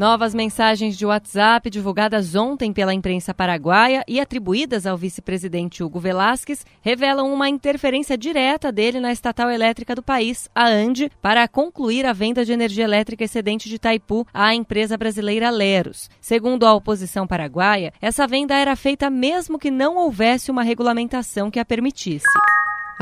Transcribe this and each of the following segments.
Novas mensagens de WhatsApp divulgadas ontem pela imprensa paraguaia e atribuídas ao vice-presidente Hugo Velasquez revelam uma interferência direta dele na estatal elétrica do país, a ANDE, para concluir a venda de energia elétrica excedente de Itaipu à empresa brasileira Leros. Segundo a oposição paraguaia, essa venda era feita mesmo que não houvesse uma regulamentação que a permitisse.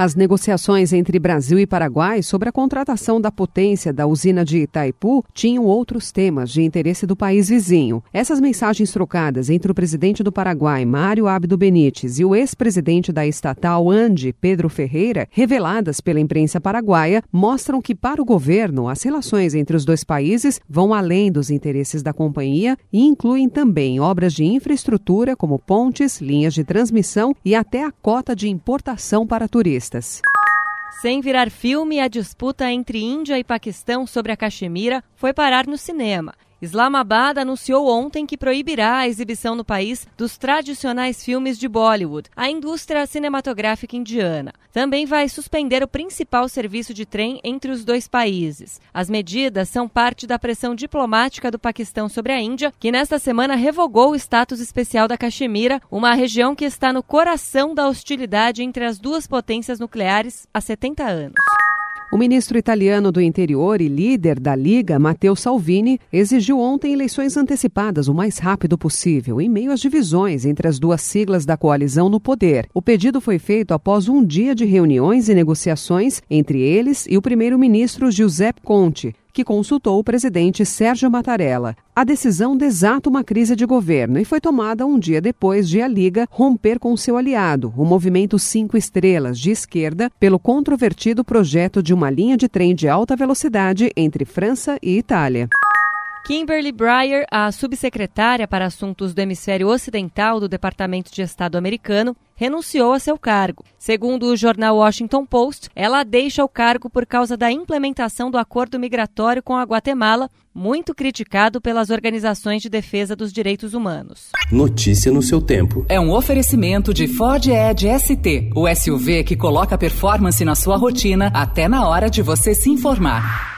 As negociações entre Brasil e Paraguai sobre a contratação da potência da usina de Itaipu tinham outros temas de interesse do país vizinho. Essas mensagens trocadas entre o presidente do Paraguai, Mário Abdo Benítez, e o ex-presidente da estatal Ande, Pedro Ferreira, reveladas pela imprensa paraguaia, mostram que, para o governo, as relações entre os dois países vão além dos interesses da companhia e incluem também obras de infraestrutura, como pontes, linhas de transmissão e até a cota de importação para turistas. Sem virar filme, a disputa entre Índia e Paquistão sobre a Caxemira foi parar no cinema. Islamabad anunciou ontem que proibirá a exibição no país dos tradicionais filmes de Bollywood, a indústria cinematográfica indiana. Também vai suspender o principal serviço de trem entre os dois países. As medidas são parte da pressão diplomática do Paquistão sobre a Índia, que nesta semana revogou o status especial da Caxemira, uma região que está no coração da hostilidade entre as duas potências nucleares há 70 anos. O ministro italiano do interior e líder da Liga, Matteo Salvini, exigiu ontem eleições antecipadas o mais rápido possível, em meio às divisões entre as duas siglas da coalizão no poder. O pedido foi feito após um dia de reuniões e negociações entre eles e o primeiro-ministro Giuseppe Conte, que consultou o presidente Sérgio Mattarella. A decisão desata uma crise de governo e foi tomada um dia depois de a Liga romper com seu aliado, o Movimento Cinco Estrelas, de esquerda, pelo controvertido projeto de uma linha de trem de alta velocidade entre França e Itália. Kimberly Breyer, a subsecretária para assuntos do hemisfério ocidental do Departamento de Estado americano, renunciou a seu cargo. Segundo o jornal Washington Post, ela deixa o cargo por causa da implementação do acordo migratório com a Guatemala, muito criticado pelas organizações de defesa dos direitos humanos. Notícia no seu tempo. É um oferecimento de Ford Edge ST, o SUV que coloca performance na sua rotina até na hora de você se informar.